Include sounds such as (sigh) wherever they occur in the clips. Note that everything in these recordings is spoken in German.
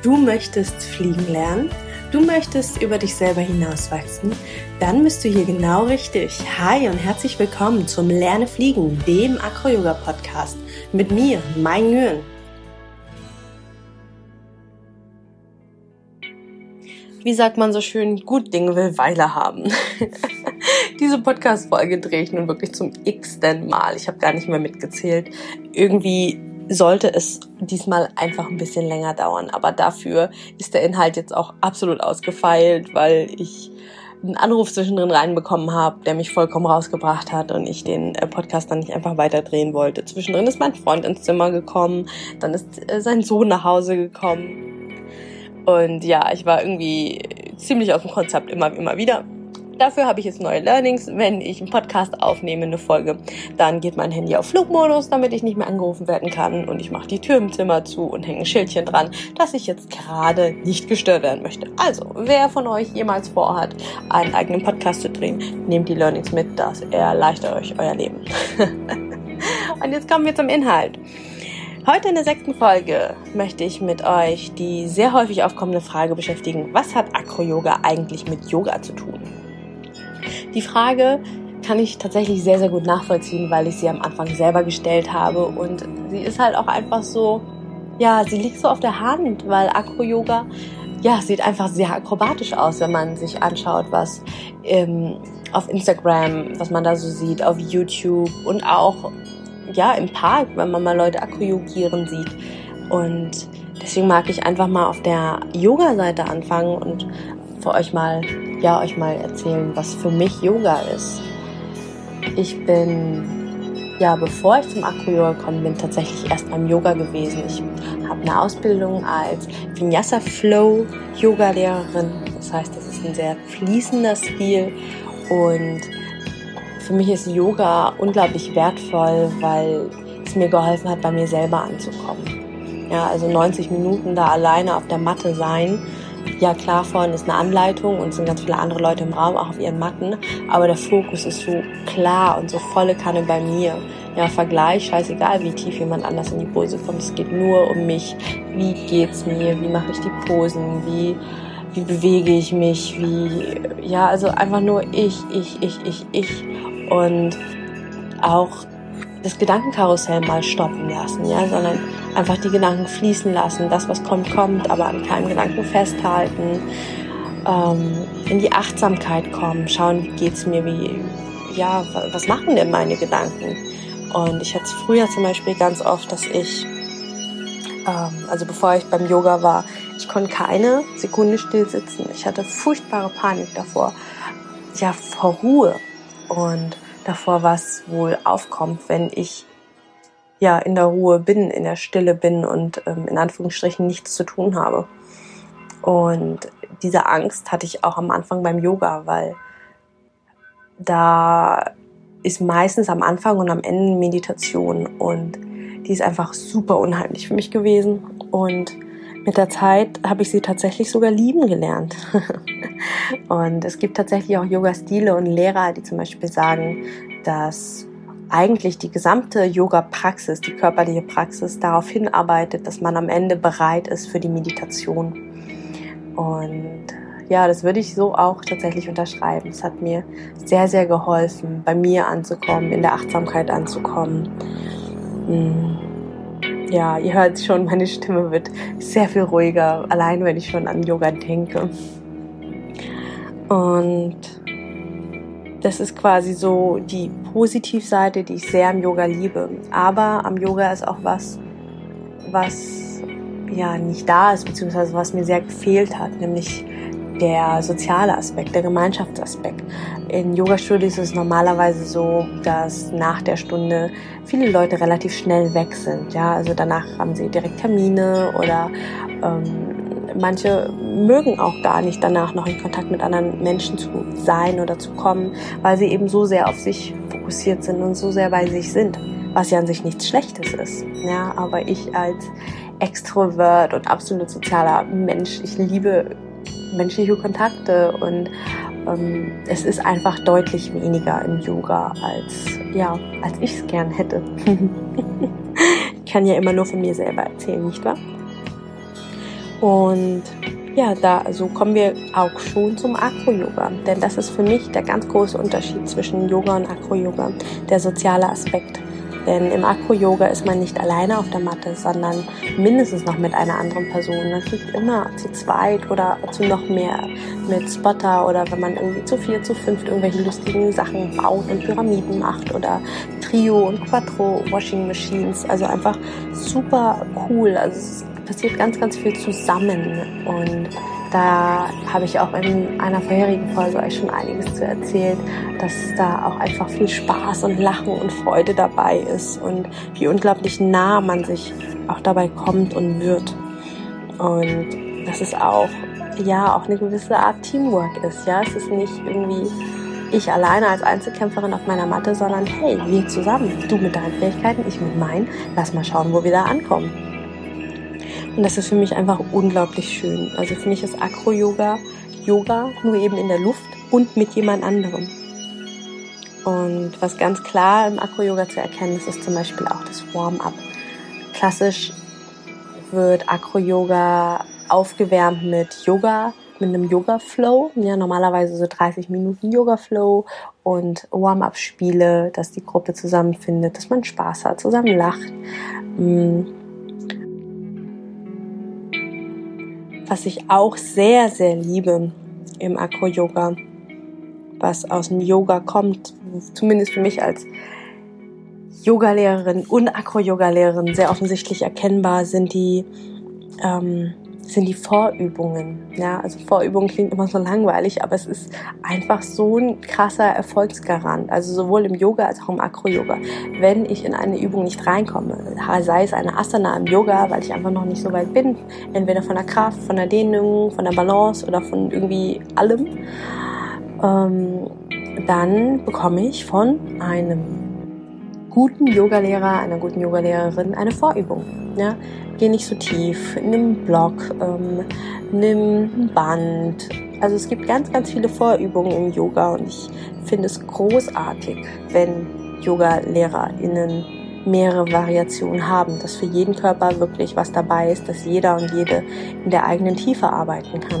Du möchtest fliegen lernen? Du möchtest über dich selber hinauswachsen? Dann bist du hier genau richtig. Hi und herzlich willkommen zum Lerne Fliegen, dem Acro-Yoga-Podcast. Mit mir, Mai Nguyen. Wie sagt man so schön, gut Ding will Weile haben. (laughs) Diese Podcast-Folge drehe ich nun wirklich zum x-ten Mal. Ich habe gar nicht mehr mitgezählt. Irgendwie sollte es diesmal einfach ein bisschen länger dauern. Aber dafür ist der Inhalt jetzt auch absolut ausgefeilt, weil ich einen Anruf zwischendrin reinbekommen habe, der mich vollkommen rausgebracht hat und ich den äh, Podcast dann nicht einfach weiterdrehen wollte. Zwischendrin ist mein Freund ins Zimmer gekommen, dann ist äh, sein Sohn nach Hause gekommen. Und ja, ich war irgendwie ziemlich aus dem Konzept immer, immer wieder. Dafür habe ich jetzt neue Learnings. Wenn ich einen Podcast aufnehme, eine Folge, dann geht mein Handy auf Flugmodus, damit ich nicht mehr angerufen werden kann. Und ich mache die Tür im Zimmer zu und hänge ein Schildchen dran, dass ich jetzt gerade nicht gestört werden möchte. Also, wer von euch jemals vorhat, einen eigenen Podcast zu drehen, nehmt die Learnings mit, das erleichtert euch euer Leben. (laughs) und jetzt kommen wir zum Inhalt. Heute in der sechsten Folge möchte ich mit euch die sehr häufig aufkommende Frage beschäftigen, was hat Acro-Yoga eigentlich mit Yoga zu tun? Die Frage kann ich tatsächlich sehr, sehr gut nachvollziehen, weil ich sie am Anfang selber gestellt habe und sie ist halt auch einfach so, ja, sie liegt so auf der Hand, weil Acro-Yoga, ja, sieht einfach sehr akrobatisch aus, wenn man sich anschaut, was ähm, auf Instagram, was man da so sieht, auf YouTube und auch, ja, im Park, wenn man mal Leute Acro-Yogieren sieht. Und deswegen mag ich einfach mal auf der Yoga-Seite anfangen und für euch mal, ja, euch mal erzählen, was für mich Yoga ist. Ich bin, ja, bevor ich zum Acro-Yoga gekommen bin, tatsächlich erst beim Yoga gewesen. Ich habe eine Ausbildung als Vinyasa Flow Yoga Lehrerin. Das heißt, das ist ein sehr fließender Stil und für mich ist Yoga unglaublich wertvoll, weil es mir geholfen hat, bei mir selber anzukommen. Ja, also 90 Minuten da alleine auf der Matte sein ja klar, vorhin ist eine Anleitung und sind ganz viele andere Leute im Raum, auch auf ihren Matten, aber der Fokus ist so klar und so volle Kanne bei mir. Ja, Vergleich, scheißegal, wie tief jemand anders in die Pose kommt. Es geht nur um mich. Wie geht's mir? Wie mache ich die Posen? Wie, wie bewege ich mich? Wie, ja, also einfach nur ich, ich, ich, ich, ich. Und auch das Gedankenkarussell mal stoppen lassen, ja, sondern einfach die Gedanken fließen lassen. Das, was kommt, kommt, aber an keinem Gedanken festhalten. Ähm, in die Achtsamkeit kommen, schauen, wie geht's mir, wie, ja, was machen denn meine Gedanken? Und ich hatte früher zum Beispiel ganz oft, dass ich, ähm, also bevor ich beim Yoga war, ich konnte keine Sekunde still sitzen. Ich hatte furchtbare Panik davor, ja, vor Ruhe und davor, was wohl aufkommt, wenn ich ja in der Ruhe bin, in der Stille bin und ähm, in Anführungsstrichen nichts zu tun habe. Und diese Angst hatte ich auch am Anfang beim Yoga, weil da ist meistens am Anfang und am Ende Meditation und die ist einfach super unheimlich für mich gewesen und mit der Zeit habe ich sie tatsächlich sogar lieben gelernt. (laughs) und es gibt tatsächlich auch Yoga-Stile und Lehrer, die zum Beispiel sagen, dass eigentlich die gesamte Yoga-Praxis, die körperliche Praxis darauf hinarbeitet, dass man am Ende bereit ist für die Meditation. Und ja, das würde ich so auch tatsächlich unterschreiben. Es hat mir sehr, sehr geholfen, bei mir anzukommen, in der Achtsamkeit anzukommen. Hm. Ja, ihr hört schon, meine Stimme wird sehr viel ruhiger, allein wenn ich schon an Yoga denke. Und das ist quasi so die Positivseite, die ich sehr am Yoga liebe. Aber am Yoga ist auch was, was ja nicht da ist, beziehungsweise was mir sehr gefehlt hat, nämlich der soziale Aspekt, der Gemeinschaftsaspekt. In Yoga-Studios ist es normalerweise so, dass nach der Stunde viele Leute relativ schnell weg sind. Ja, also danach haben sie direkt Termine oder ähm, manche mögen auch gar nicht danach noch in Kontakt mit anderen Menschen zu sein oder zu kommen, weil sie eben so sehr auf sich fokussiert sind und so sehr bei sich sind, was ja an sich nichts Schlechtes ist. Ja, aber ich als Extrovert und absolut sozialer Mensch, ich liebe menschliche Kontakte und ähm, es ist einfach deutlich weniger im Yoga als ja als ich es gern hätte. (laughs) ich kann ja immer nur von mir selber erzählen, nicht wahr? Und ja, da so kommen wir auch schon zum Acro-Yoga, denn das ist für mich der ganz große Unterschied zwischen Yoga und Acro-Yoga, der soziale Aspekt. Denn im Acro-Yoga ist man nicht alleine auf der Matte, sondern mindestens noch mit einer anderen Person. Das liegt immer zu zweit oder zu noch mehr mit Spotter oder wenn man irgendwie zu vier, zu fünft irgendwelche lustigen Sachen baut und Pyramiden macht oder Trio und Quattro Washing Machines. Also einfach super cool. Also es passiert ganz, ganz viel zusammen und da habe ich auch in einer vorherigen Folge euch schon einiges zu erzählt, dass da auch einfach viel Spaß und Lachen und Freude dabei ist und wie unglaublich nah man sich auch dabei kommt und wird. Und dass es auch, ja, auch eine gewisse Art Teamwork ist. Ja, es ist nicht irgendwie ich alleine als Einzelkämpferin auf meiner Matte, sondern hey, wir zusammen. Du mit deinen Fähigkeiten, ich mit meinen. Lass mal schauen, wo wir da ankommen. Und das ist für mich einfach unglaublich schön. Also für mich ist Acro-Yoga Yoga, nur eben in der Luft und mit jemand anderem. Und was ganz klar im Acro-Yoga zu erkennen ist, ist zum Beispiel auch das Warm-up. Klassisch wird Acro-Yoga aufgewärmt mit Yoga, mit einem Yoga-Flow. Ja, normalerweise so 30 Minuten Yoga-Flow und Warm-up-Spiele, dass die Gruppe zusammenfindet, dass man Spaß hat, zusammen lacht. Mm. Was ich auch sehr, sehr liebe im Acro-Yoga, was aus dem Yoga kommt, zumindest für mich als Yogalehrerin und Acro-Yoga-Lehrerin sehr offensichtlich erkennbar, sind die ähm, sind die Vorübungen. Ja, also Vorübungen klingt immer so langweilig, aber es ist einfach so ein krasser Erfolgsgarant. Also sowohl im Yoga als auch im Acro-Yoga. Wenn ich in eine Übung nicht reinkomme, sei es eine Asana im Yoga, weil ich einfach noch nicht so weit bin, entweder von der Kraft, von der Dehnung, von der Balance oder von irgendwie allem, ähm, dann bekomme ich von einem guten Yogalehrer, einer guten Yogalehrerin eine Vorübung. Ja? Geh nicht so tief, nimm einen Block, ähm, nimm ein Band. Also es gibt ganz, ganz viele Vorübungen im Yoga und ich finde es großartig, wenn Yoga-LehrerInnen mehrere Variationen haben, dass für jeden Körper wirklich was dabei ist, dass jeder und jede in der eigenen Tiefe arbeiten kann.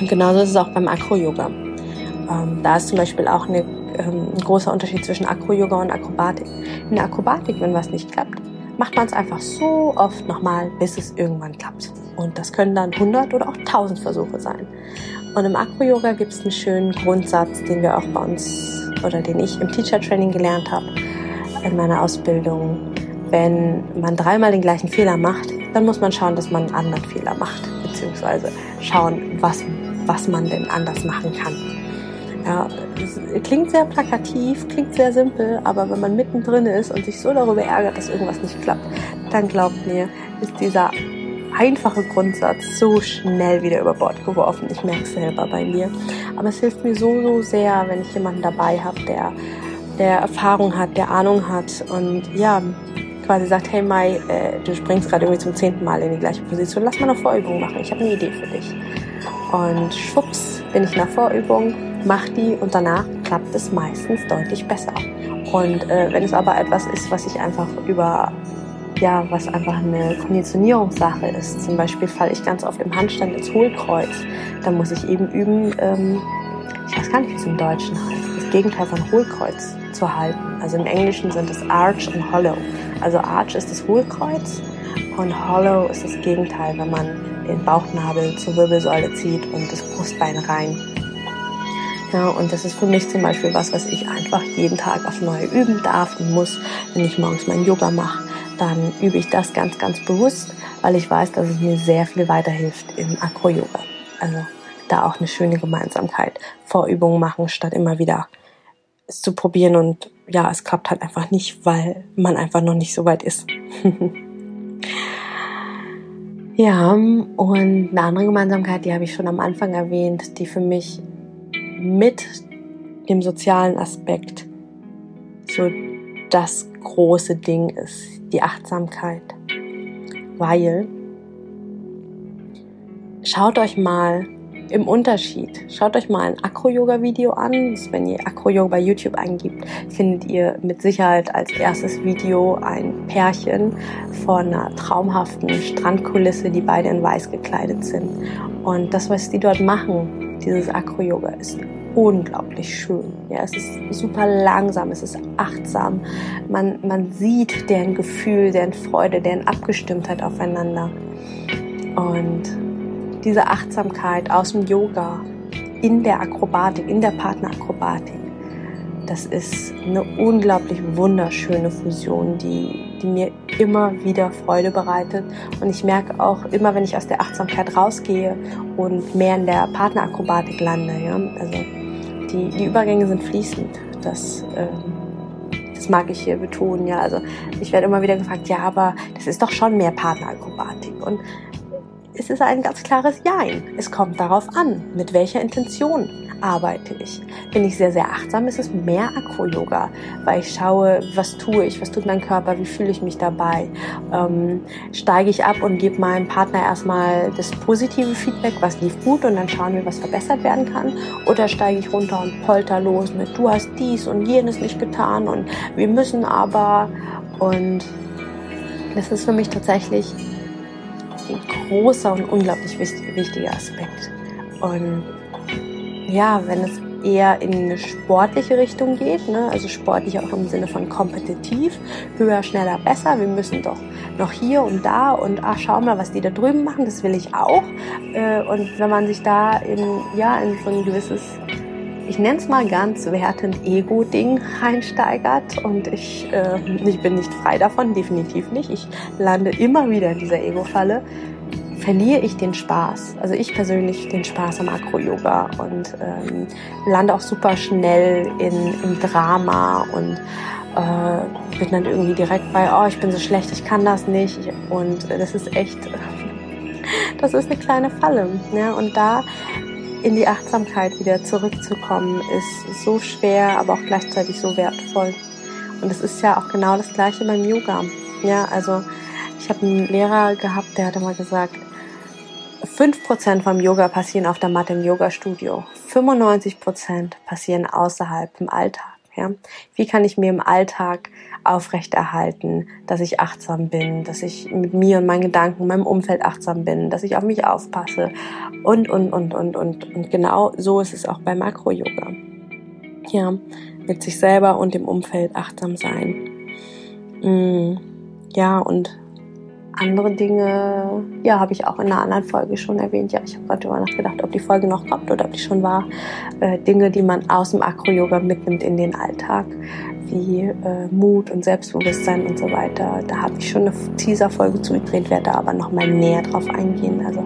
Und genauso ist es auch beim Acro-Yoga. Ähm, da ist zum Beispiel auch eine, ähm, ein großer Unterschied zwischen Acro-Yoga und Akrobatik. In der Akrobatik, wenn was nicht klappt, macht man es einfach so oft nochmal, bis es irgendwann klappt. Und das können dann 100 oder auch 1000 Versuche sein. Und im Acro-Yoga gibt es einen schönen Grundsatz, den wir auch bei uns oder den ich im Teacher Training gelernt habe in meiner Ausbildung. Wenn man dreimal den gleichen Fehler macht, dann muss man schauen, dass man einen anderen Fehler macht, beziehungsweise schauen, was, was man denn anders machen kann. Ja, klingt sehr plakativ, klingt sehr simpel, aber wenn man mittendrin ist und sich so darüber ärgert, dass irgendwas nicht klappt, dann glaubt mir, ist dieser einfache Grundsatz so schnell wieder über Bord geworfen. Ich merke es selber bei mir. Aber es hilft mir so, so sehr, wenn ich jemanden dabei habe, der, der Erfahrung hat, der Ahnung hat und ja, quasi sagt, hey Mai, äh, du springst gerade irgendwie zum zehnten Mal in die gleiche Position, lass mal eine Vorübung machen, ich habe eine Idee für dich. Und schwupps, bin ich der Vorübung, mach die und danach klappt es meistens deutlich besser. Und äh, wenn es aber etwas ist, was ich einfach über, ja, was einfach eine Konditionierungssache ist, zum Beispiel falle ich ganz oft im Handstand ins Hohlkreuz, dann muss ich eben üben, ähm, ich weiß gar nicht, wie es im Deutschen heißt, das Gegenteil von Hohlkreuz zu halten. Also im Englischen sind es Arch und Hollow. Also Arch ist das Hohlkreuz und Hollow ist das Gegenteil, wenn man den Bauchnabel zur Wirbelsäule zieht und das Brustbein rein. Ja, und das ist für mich zum Beispiel was, was ich einfach jeden Tag auf neu üben darf und muss. Wenn ich morgens mein Yoga mache, dann übe ich das ganz, ganz bewusst, weil ich weiß, dass es mir sehr viel weiterhilft im Acro-Yoga. Also da auch eine schöne Gemeinsamkeit. Vorübungen machen, statt immer wieder es zu probieren und ja, es klappt halt einfach nicht, weil man einfach noch nicht so weit ist. (laughs) ja, und eine andere Gemeinsamkeit, die habe ich schon am Anfang erwähnt, die für mich mit dem sozialen Aspekt so das große Ding ist, die Achtsamkeit. Weil schaut euch mal im Unterschied. Schaut euch mal ein Acro-Yoga-Video an. Wenn ihr Acro-Yoga bei YouTube eingibt, findet ihr mit Sicherheit als erstes Video ein Pärchen von einer traumhaften Strandkulisse, die beide in weiß gekleidet sind. Und das, was die dort machen, dieses Acro-Yoga, ist unglaublich schön. Ja, es ist super langsam, es ist achtsam. Man, man sieht deren Gefühl, deren Freude, deren Abgestimmtheit aufeinander. Und diese Achtsamkeit aus dem Yoga in der Akrobatik, in der Partnerakrobatik, das ist eine unglaublich wunderschöne Fusion, die, die mir immer wieder Freude bereitet. Und ich merke auch immer, wenn ich aus der Achtsamkeit rausgehe und mehr in der Partnerakrobatik lande, ja, also die, die Übergänge sind fließend. Das, ähm, das mag ich hier betonen, ja. Also ich werde immer wieder gefragt, ja, aber das ist doch schon mehr Partnerakrobatik. Und es ist ein ganz klares Jein. Es kommt darauf an, mit welcher Intention arbeite ich. Bin ich sehr, sehr achtsam, ist es mehr Akro-Yoga, weil ich schaue, was tue ich, was tut mein Körper, wie fühle ich mich dabei. Ähm, steige ich ab und gebe meinem Partner erstmal das positive Feedback, was lief gut und dann schauen wir, was verbessert werden kann. Oder steige ich runter und polter los mit, du hast dies und jenes nicht getan und wir müssen aber. Und das ist für mich tatsächlich ein großer und unglaublich wichtiger Aspekt. Und ja, wenn es eher in eine sportliche Richtung geht, ne? also sportlich auch im Sinne von kompetitiv, höher, schneller, besser. Wir müssen doch noch hier und da und ach, schau mal, was die da drüben machen, das will ich auch. Äh, und wenn man sich da in, ja, in so ein gewisses, ich nenne es mal ganz wertend Ego-Ding reinsteigert und ich, äh, ich bin nicht frei davon, definitiv nicht. Ich lande immer wieder in dieser Ego-Falle verliere ich den Spaß. Also ich persönlich den Spaß am Acro-Yoga und ähm, lande auch super schnell in, im Drama und äh, bin dann irgendwie direkt bei, oh, ich bin so schlecht, ich kann das nicht. Und das ist echt, (laughs) das ist eine kleine Falle. Ja? Und da in die Achtsamkeit wieder zurückzukommen, ist so schwer, aber auch gleichzeitig so wertvoll. Und es ist ja auch genau das Gleiche beim Yoga. Ja, also ich habe einen Lehrer gehabt, der hat mal gesagt, 5% vom Yoga passieren auf der Matte im Yoga-Studio. 95% passieren außerhalb im Alltag. Ja? Wie kann ich mir im Alltag aufrechterhalten, dass ich achtsam bin, dass ich mit mir und meinen Gedanken, meinem Umfeld achtsam bin, dass ich auf mich aufpasse und, und, und, und, und. Und genau so ist es auch beim Makro-Yoga. Ja, mit sich selber und dem Umfeld achtsam sein. Mm, ja, und andere Dinge, ja, habe ich auch in einer anderen Folge schon erwähnt. Ja, ich habe gerade darüber nachgedacht, ob die Folge noch kommt oder ob die schon war. Äh, Dinge, die man aus dem Akro-Yoga mitnimmt in den Alltag, wie äh, Mut und Selbstbewusstsein und so weiter. Da habe ich schon eine Teaser-Folge zugedreht, werde da aber noch mal näher drauf eingehen. Also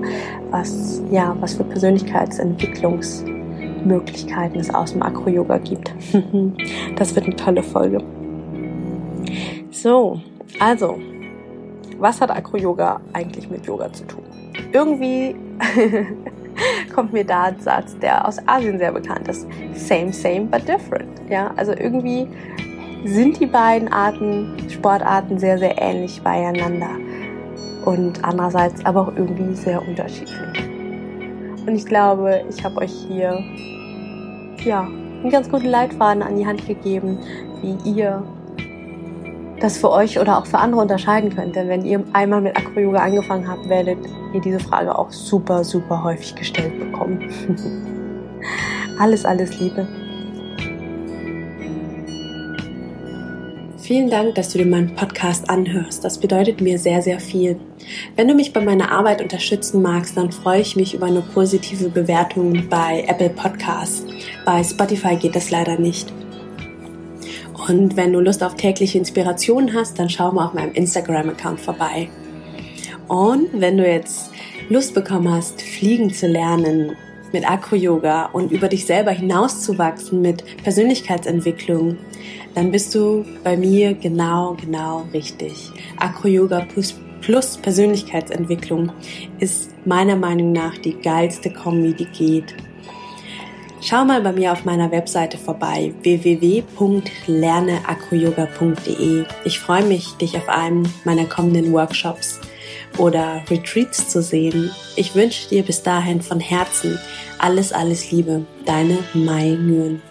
was, ja, was für Persönlichkeitsentwicklungsmöglichkeiten es aus dem Akro-Yoga gibt. (laughs) das wird eine tolle Folge. So, also was hat Acro-Yoga eigentlich mit Yoga zu tun? Irgendwie (laughs) kommt mir da ein Satz, der aus Asien sehr bekannt ist. Same, same, but different. Ja, also irgendwie sind die beiden Arten, Sportarten sehr, sehr ähnlich beieinander. Und andererseits aber auch irgendwie sehr unterschiedlich. Und ich glaube, ich habe euch hier, ja, einen ganz guten Leitfaden an die Hand gegeben, wie ihr das für euch oder auch für andere unterscheiden könnt. Denn wenn ihr einmal mit Acro-Yoga angefangen habt, werdet ihr diese Frage auch super, super häufig gestellt bekommen. (laughs) alles, alles Liebe. Vielen Dank, dass du dir meinen Podcast anhörst. Das bedeutet mir sehr, sehr viel. Wenn du mich bei meiner Arbeit unterstützen magst, dann freue ich mich über eine positive Bewertung bei Apple Podcasts. Bei Spotify geht das leider nicht. Und wenn du Lust auf tägliche Inspiration hast, dann schau mal auf meinem Instagram-Account vorbei. Und wenn du jetzt Lust bekommen hast, fliegen zu lernen mit Acro-Yoga und über dich selber hinauszuwachsen mit Persönlichkeitsentwicklung, dann bist du bei mir genau, genau richtig. Acro-Yoga plus, plus Persönlichkeitsentwicklung ist meiner Meinung nach die geilste Kombi, die geht. Schau mal bei mir auf meiner Webseite vorbei www.lerneacroyoga.de. Ich freue mich, dich auf einem meiner kommenden Workshops oder Retreats zu sehen. Ich wünsche dir bis dahin von Herzen alles, alles Liebe. Deine Mai Nguyen.